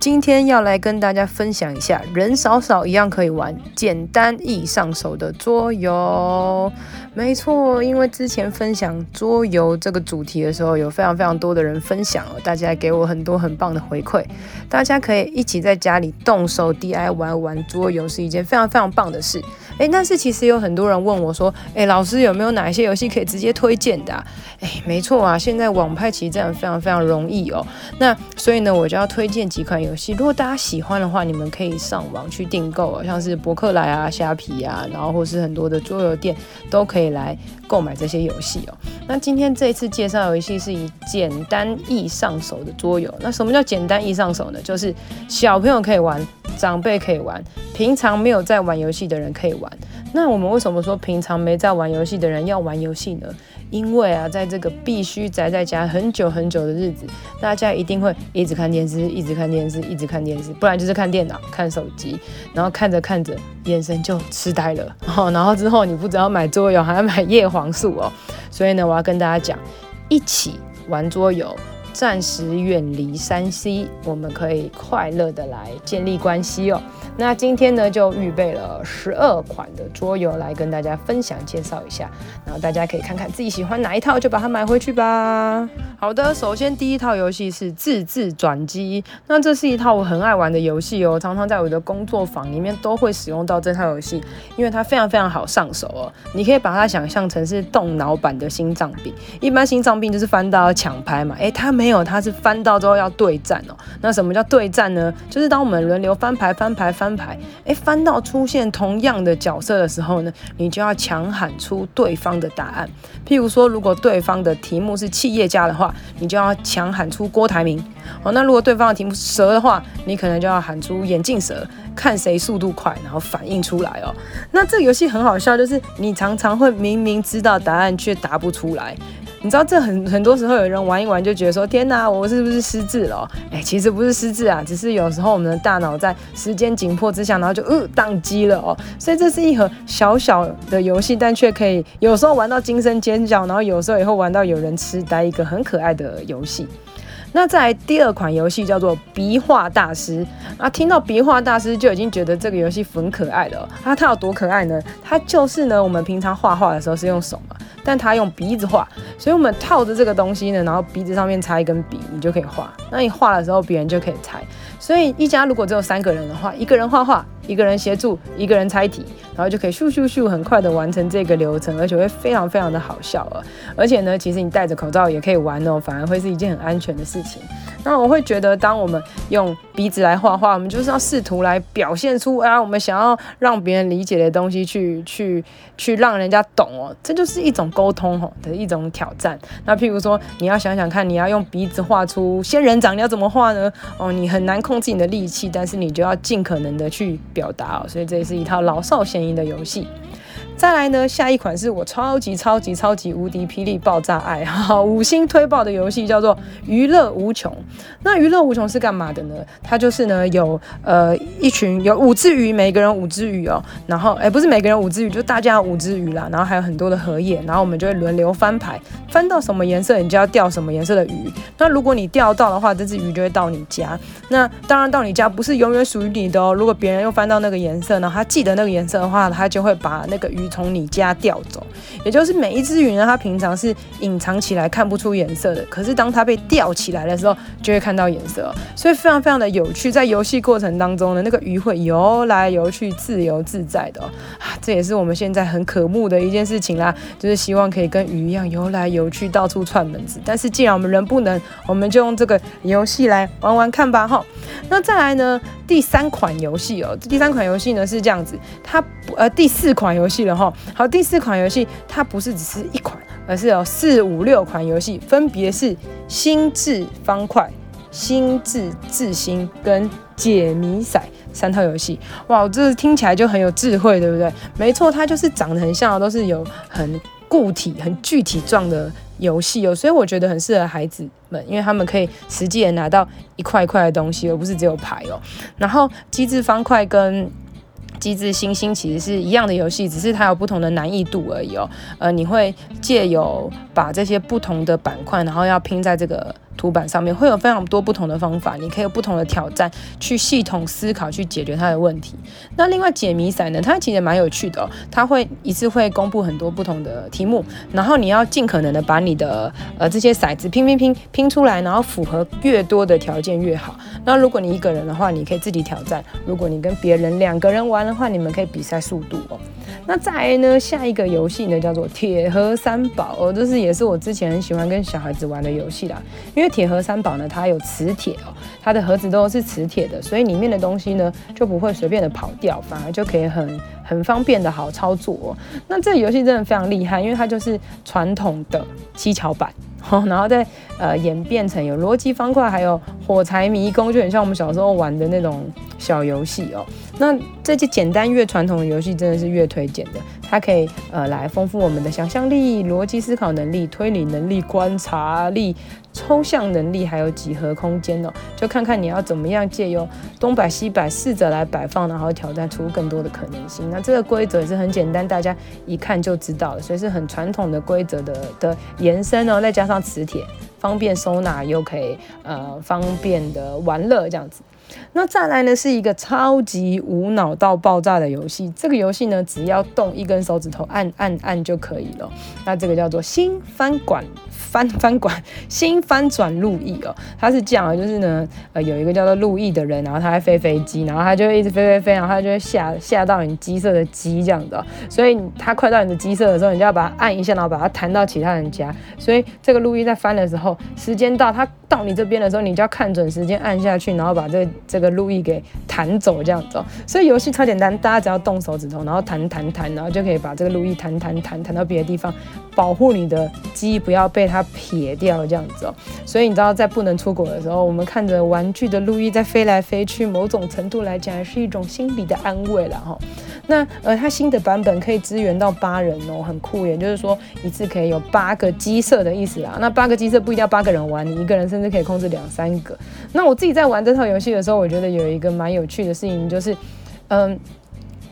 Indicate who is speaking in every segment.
Speaker 1: 今天要来跟大家分享一下，人少少一样可以玩，简单易上手的桌游。没错，因为之前分享桌游这个主题的时候，有非常非常多的人分享哦，大家给我很多很棒的回馈。大家可以一起在家里动手 DIY，玩桌游，是一件非常非常棒的事。诶，但是其实有很多人问我说，诶，老师有没有哪一些游戏可以直接推荐的啊？诶，没错啊，现在网拍其实这样非常非常容易哦。那所以呢，我就要推荐几款游戏。如果大家喜欢的话，你们可以上网去订购哦，像是博客来啊、虾皮啊，然后或是很多的桌游店都可以来购买这些游戏哦。那今天这一次介绍游戏是以简单易上手的桌游。那什么叫简单易上手呢？就是小朋友可以玩，长辈可以玩，平常没有在玩游戏的人可以玩。那我们为什么说平常没在玩游戏的人要玩游戏呢？因为啊，在这个必须宅在家很久很久的日子，大家一定会一直看电视，一直看电视，一直看电视，不然就是看电脑、看手机，然后看着看着，眼神就痴呆了。然后之后你不只要买桌游，还要买叶黄素哦。所以呢，我要跟大家讲，一起玩桌游。暂时远离山西我们可以快乐的来建立关系哦。那今天呢，就预备了十二款的桌游来跟大家分享介绍一下，然后大家可以看看自己喜欢哪一套，就把它买回去吧。好的，首先第一套游戏是自制转机，那这是一套我很爱玩的游戏哦，常常在我的工作坊里面都会使用到这套游戏，因为它非常非常好上手哦。你可以把它想象成是动脑版的心脏病，一般心脏病就是翻到抢拍嘛，诶，它没。没有，它是翻到之后要对战哦。那什么叫对战呢？就是当我们轮流翻牌、翻牌、翻牌，哎，翻到出现同样的角色的时候呢，你就要强喊出对方的答案。譬如说，如果对方的题目是企业家的话，你就要强喊出郭台铭。哦，那如果对方的题目是蛇的话，你可能就要喊出眼镜蛇，看谁速度快，然后反应出来哦。那这个游戏很好笑，就是你常常会明明知道答案却答不出来。你知道这很很多时候有人玩一玩就觉得说，天哪，我是不是失智了？哎，其实不是失智啊，只是有时候我们的大脑在时间紧迫之下，然后就呃宕机了哦。所以这是一盒小小的游戏，但却可以有时候玩到惊声尖叫，然后有时候也会玩到有人痴呆，一个很可爱的游戏。那再来第二款游戏叫做笔画大师啊，听到笔画大师就已经觉得这个游戏很可爱了。啊，它有多可爱呢？它就是呢，我们平常画画的时候是用手嘛。但它用鼻子画，所以我们套着这个东西呢，然后鼻子上面插一根笔，你就可以画。那你画的时候，别人就可以猜。所以一家如果只有三个人的话，一个人画画，一个人协助，一个人猜题，然后就可以咻咻咻很快的完成这个流程，而且会非常非常的好笑啊！而且呢，其实你戴着口罩也可以玩哦，反而会是一件很安全的事情。那我会觉得，当我们用鼻子来画画，我们就是要试图来表现出啊，我们想要让别人理解的东西去，去去去让人家懂哦，这就是一种沟通吼的一种挑战。那譬如说，你要想想看，你要用鼻子画出仙人掌，你要怎么画呢？哦，你很难控制你的力气，但是你就要尽可能的去表达哦。所以这也是一套老少咸宜的游戏。再来呢，下一款是我超级超级超级无敌霹雳爆炸爱 哈五星推爆的游戏，叫做《娱乐无穷》。那《娱乐无穷》是干嘛的呢？它就是呢有呃一群有五只鱼，每个人五只鱼哦。然后哎、不是每个人五只鱼，就大家五只鱼啦。然后还有很多的荷叶，然后我们就会轮流翻牌，翻到什么颜色，你就要钓什么颜色的鱼。那如果你钓到的话，这只鱼就会到你家。那当然到你家不是永远属于你的哦。如果别人又翻到那个颜色，然后他记得那个颜色的话，他就会把那个鱼。从你家调走，也就是每一只鱼呢，它平常是隐藏起来看不出颜色的，可是当它被吊起来的时候，就会看到颜色，所以非常非常的有趣。在游戏过程当中呢，那个鱼会游来游去，自由自在的啊，这也是我们现在很渴慕的一件事情啦，就是希望可以跟鱼一样游来游去，到处串门子。但是既然我们人不能，我们就用这个游戏来玩玩看吧，哈。那再来呢，第三款游戏哦，第三款游戏呢是这样子，它呃第四款游戏了。好，第四款游戏它不是只是一款，而是有四五六款游戏，分别是心智方块、心智智心跟解谜骰三套游戏。哇，这听起来就很有智慧，对不对？没错，它就是长得很像，都是有很固体、很具体状的游戏哦，所以我觉得很适合孩子们，因为他们可以实际的拿到一块一块的东西，而不是只有牌哦。然后机智方块跟机制星星其实是一样的游戏，只是它有不同的难易度而已哦。呃，你会借由把这些不同的板块，然后要拼在这个。图板上面会有非常多不同的方法，你可以有不同的挑战去系统思考去解决它的问题。那另外解谜骰呢，它其实蛮有趣的哦，它会一次会公布很多不同的题目，然后你要尽可能的把你的呃这些骰子拼拼拼拼出来，然后符合越多的条件越好。那如果你一个人的话，你可以自己挑战；如果你跟别人两个人玩的话，你们可以比赛速度哦。那再来呢，下一个游戏呢叫做铁盒三宝哦，这是也是我之前很喜欢跟小孩子玩的游戏啦，因为。铁盒三宝呢，它有磁铁哦，它的盒子都是磁铁的，所以里面的东西呢就不会随便的跑掉，反而就可以很很方便的好操作哦。那这个游戏真的非常厉害，因为它就是传统的七巧板，然后再呃演变成有逻辑方块，还有火柴迷宫，就很像我们小时候玩的那种小游戏哦。那这些简单越传统的游戏，真的是越推荐的。它可以呃来丰富我们的想象力、逻辑思考能力、推理能力、观察力、抽象能力，还有几何空间哦。就看看你要怎么样借由东摆西摆试着来摆放，然后挑战出更多的可能性。那这个规则也是很简单，大家一看就知道了，所以是很传统的规则的的延伸哦。再加上磁铁，方便收纳又可以呃方便的玩乐这样子。那再来呢，是一个超级无脑到爆炸的游戏。这个游戏呢，只要动一根手指头，按按按就可以了。那这个叫做新翻管。翻 翻管新翻转路易哦，他是这样，就是呢，呃，有一个叫做路易的人，然后他在飞飞机，然后他就一直飞飞飞，然后他就会下下到你鸡舍的鸡这样的，所以他快到你的鸡舍的时候，你就要把它按一下，然后把它弹到其他人家。所以这个路易在翻的时候，时间到，他到你这边的时候，你就要看准时间按下去，然后把这个这个路易给弹走这样子。哦所以游戏超简单，大家只要动手指头，然后弹弹弹，然后就可以把这个路易弹弹弹弹到别的地方，保护你的鸡不要被。它撇掉这样子哦，所以你知道在不能出国的时候，我们看着玩具的路易在飞来飞去，某种程度来讲也是一种心理的安慰了哈。那呃，它新的版本可以支援到八人哦，很酷耶，就是说一次可以有八个鸡舍的意思啦。那八个鸡舍不一定要八个人玩，你一个人甚至可以控制两三个。那我自己在玩这套游戏的时候，我觉得有一个蛮有趣的事情，就是嗯。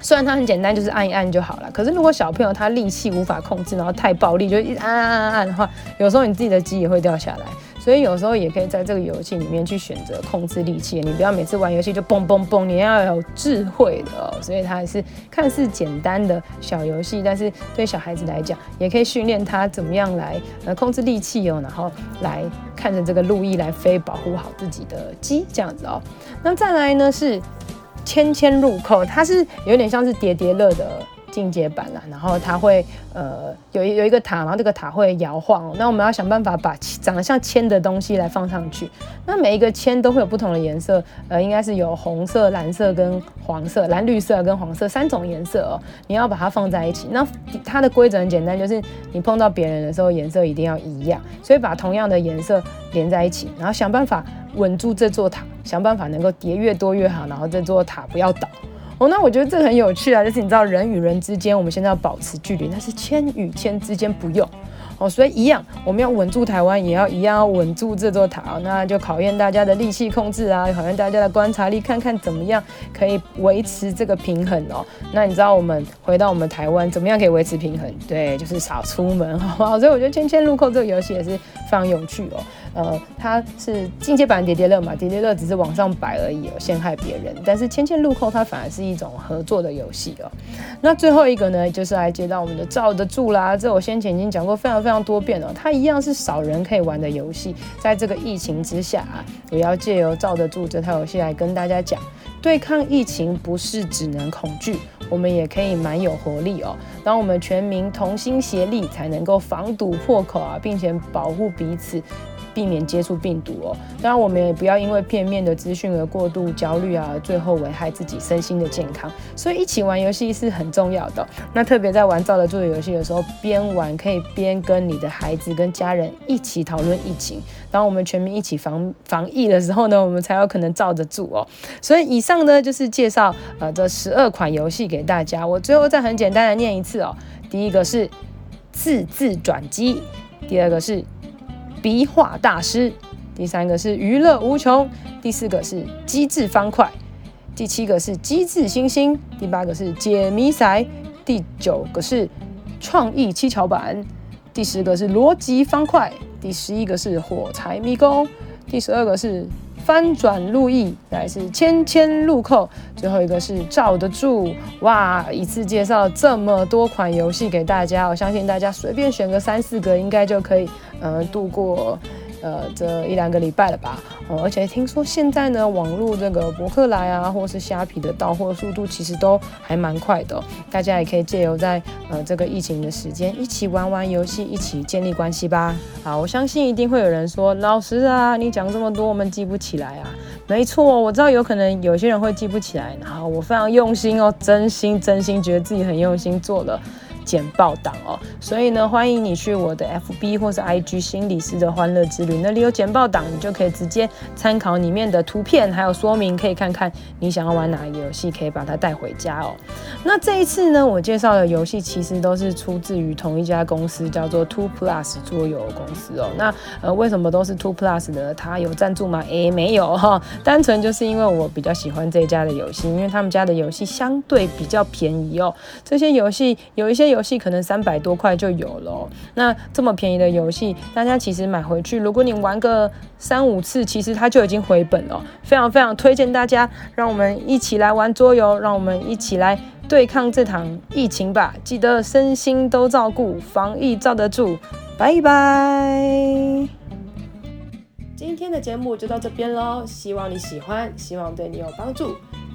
Speaker 1: 虽然它很简单，就是按一按就好了。可是如果小朋友他力气无法控制，然后太暴力，就一按按按按的话，有时候你自己的鸡也会掉下来。所以有时候也可以在这个游戏里面去选择控制力气。你不要每次玩游戏就蹦蹦蹦，你要有智慧的哦。所以它还是看似简单的小游戏，但是对小孩子来讲，也可以训练他怎么样来呃控制力气哦，然后来看着这个路易来飞，保护好自己的鸡这样子哦。那再来呢是。千千入扣，它是有点像是叠叠乐的进阶版啦，然后它会呃有一有一个塔，然后这个塔会摇晃，那我们要想办法把长得像铅的东西来放上去。那每一个铅都会有不同的颜色，呃，应该是有红色、蓝色跟黄色，蓝绿色跟黄色三种颜色哦。你要把它放在一起，那它的规则很简单，就是你碰到别人的时候颜色一定要一样，所以把同样的颜色连在一起，然后想办法。稳住这座塔，想办法能够叠越多越好，然后这座塔不要倒。哦，那我觉得这很有趣啊，就是你知道人与人之间，我们现在要保持距离，但是千与千之间不用。哦，所以一样，我们要稳住台湾，也要一样要稳住这座塔。哦，那就考验大家的力气控制啊，考验大家的观察力，看看怎么样可以维持这个平衡哦。那你知道我们回到我们台湾，怎么样可以维持平衡？对，就是少出门，好不好？所以我觉得千千路扣这个游戏也是非常有趣哦。呃，它是进阶版叠叠乐嘛，叠叠乐只是往上摆而已哦，陷害别人。但是签签入扣它反而是一种合作的游戏哦。那最后一个呢，就是来接到我们的罩得住啦。这我先前已经讲过非常非常多遍了，它一样是少人可以玩的游戏。在这个疫情之下啊，我要借由罩得住这套游戏来跟大家讲，对抗疫情不是只能恐惧，我们也可以蛮有活力哦。当我们全民同心协力，才能够防堵破口啊，并且保护彼此。避免接触病毒哦，当然我们也不要因为片面的资讯而过度焦虑啊，最后危害自己身心的健康。所以一起玩游戏是很重要的。那特别在玩罩得住的游戏的时候，边玩可以边跟你的孩子跟家人一起讨论疫情。当我们全民一起防防疫的时候呢，我们才有可能罩得住哦。所以以上呢就是介绍呃这十二款游戏给大家。我最后再很简单的念一次哦。第一个是字字转机。第二个是笔画大师，第三个是娱乐无穷，第四个是机智方块，第七个是机智星星，第八个是解谜赛，第九个是创意七巧板，第十个是逻辑方块，第十一个是火柴迷宫，第十二个是。翻转路易，再是千千路扣，最后一个是罩得住。哇！一次介绍这么多款游戏给大家，我相信大家随便选个三四个，应该就可以呃度过。呃，这一两个礼拜了吧，哦，而且听说现在呢，网络这个博客来啊，或是虾皮的到货速度其实都还蛮快的，大家也可以借由在呃这个疫情的时间，一起玩玩游戏，一起建立关系吧。好，我相信一定会有人说，老师啊，你讲这么多，我们记不起来啊。没错，我知道有可能有些人会记不起来，然后，我非常用心哦，真心真心觉得自己很用心做了。简报档哦，所以呢，欢迎你去我的 FB 或是 IG 心理师的欢乐之旅，那里有简报档，你就可以直接参考里面的图片还有说明，可以看看你想要玩哪一个游戏，可以把它带回家哦。那这一次呢，我介绍的游戏其实都是出自于同一家公司，叫做 Two Plus 桌游公司哦。那呃，为什么都是 Two Plus 呢？它有赞助吗？诶，没有哈，单纯就是因为我比较喜欢这一家的游戏，因为他们家的游戏相对比较便宜哦。这些游戏有一些游戏可能三百多块就有了，那这么便宜的游戏，大家其实买回去，如果你玩个三五次，其实它就已经回本了。非常非常推荐大家，让我们一起来玩桌游，让我们一起来对抗这场疫情吧！记得身心都照顾，防疫罩得住。拜拜。今天的节目就到这边喽，希望你喜欢，希望对你有帮助。